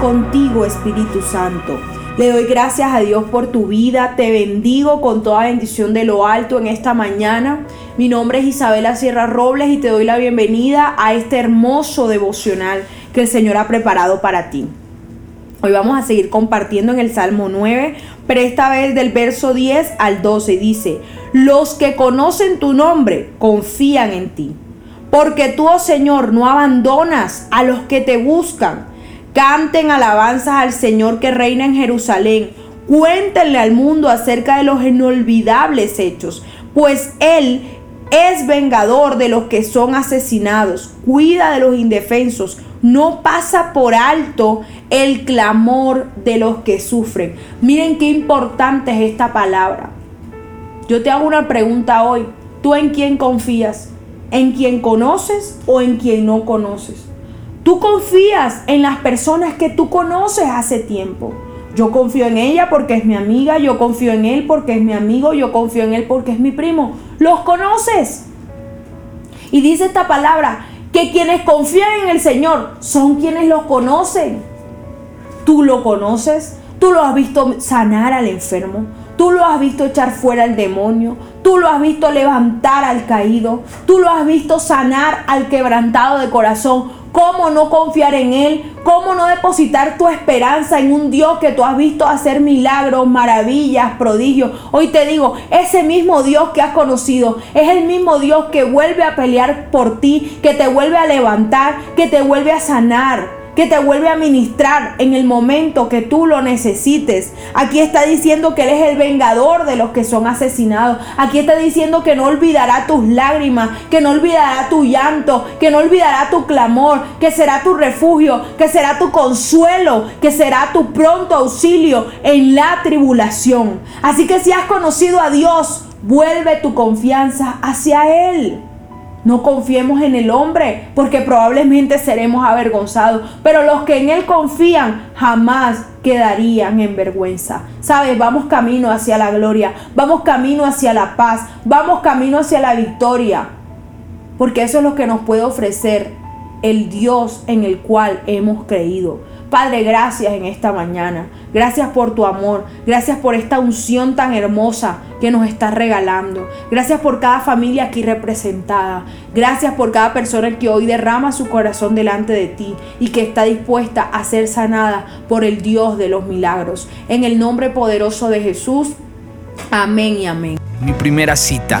contigo, Espíritu Santo. Le doy gracias a Dios por tu vida. Te bendigo con toda bendición de lo alto en esta mañana. Mi nombre es Isabela Sierra Robles y te doy la bienvenida a este hermoso devocional que el Señor ha preparado para ti. Hoy vamos a seguir compartiendo en el Salmo 9, pero esta vez del verso 10 al 12 dice, los que conocen tu nombre confían en ti, porque tú, oh Señor, no abandonas a los que te buscan. Canten alabanzas al Señor que reina en Jerusalén. Cuéntenle al mundo acerca de los inolvidables hechos, pues Él es vengador de los que son asesinados, cuida de los indefensos, no pasa por alto el clamor de los que sufren. Miren qué importante es esta palabra. Yo te hago una pregunta hoy. ¿Tú en quién confías? ¿En quien conoces o en quien no conoces? Tú confías en las personas que tú conoces hace tiempo. Yo confío en ella porque es mi amiga, yo confío en él porque es mi amigo, yo confío en él porque es mi primo. ¿Los conoces? Y dice esta palabra, que quienes confían en el Señor son quienes lo conocen. Tú lo conoces, tú lo has visto sanar al enfermo, tú lo has visto echar fuera al demonio, tú lo has visto levantar al caído, tú lo has visto sanar al quebrantado de corazón. ¿Cómo no confiar en Él? ¿Cómo no depositar tu esperanza en un Dios que tú has visto hacer milagros, maravillas, prodigios? Hoy te digo, ese mismo Dios que has conocido es el mismo Dios que vuelve a pelear por ti, que te vuelve a levantar, que te vuelve a sanar que te vuelve a ministrar en el momento que tú lo necesites. Aquí está diciendo que Él es el vengador de los que son asesinados. Aquí está diciendo que no olvidará tus lágrimas, que no olvidará tu llanto, que no olvidará tu clamor, que será tu refugio, que será tu consuelo, que será tu pronto auxilio en la tribulación. Así que si has conocido a Dios, vuelve tu confianza hacia Él. No confiemos en el hombre, porque probablemente seremos avergonzados. Pero los que en Él confían jamás quedarían en vergüenza. Sabes, vamos camino hacia la gloria, vamos camino hacia la paz, vamos camino hacia la victoria. Porque eso es lo que nos puede ofrecer el Dios en el cual hemos creído. Padre, gracias en esta mañana. Gracias por tu amor. Gracias por esta unción tan hermosa que nos estás regalando. Gracias por cada familia aquí representada. Gracias por cada persona que hoy derrama su corazón delante de ti y que está dispuesta a ser sanada por el Dios de los milagros. En el nombre poderoso de Jesús. Amén y amén. Mi primera cita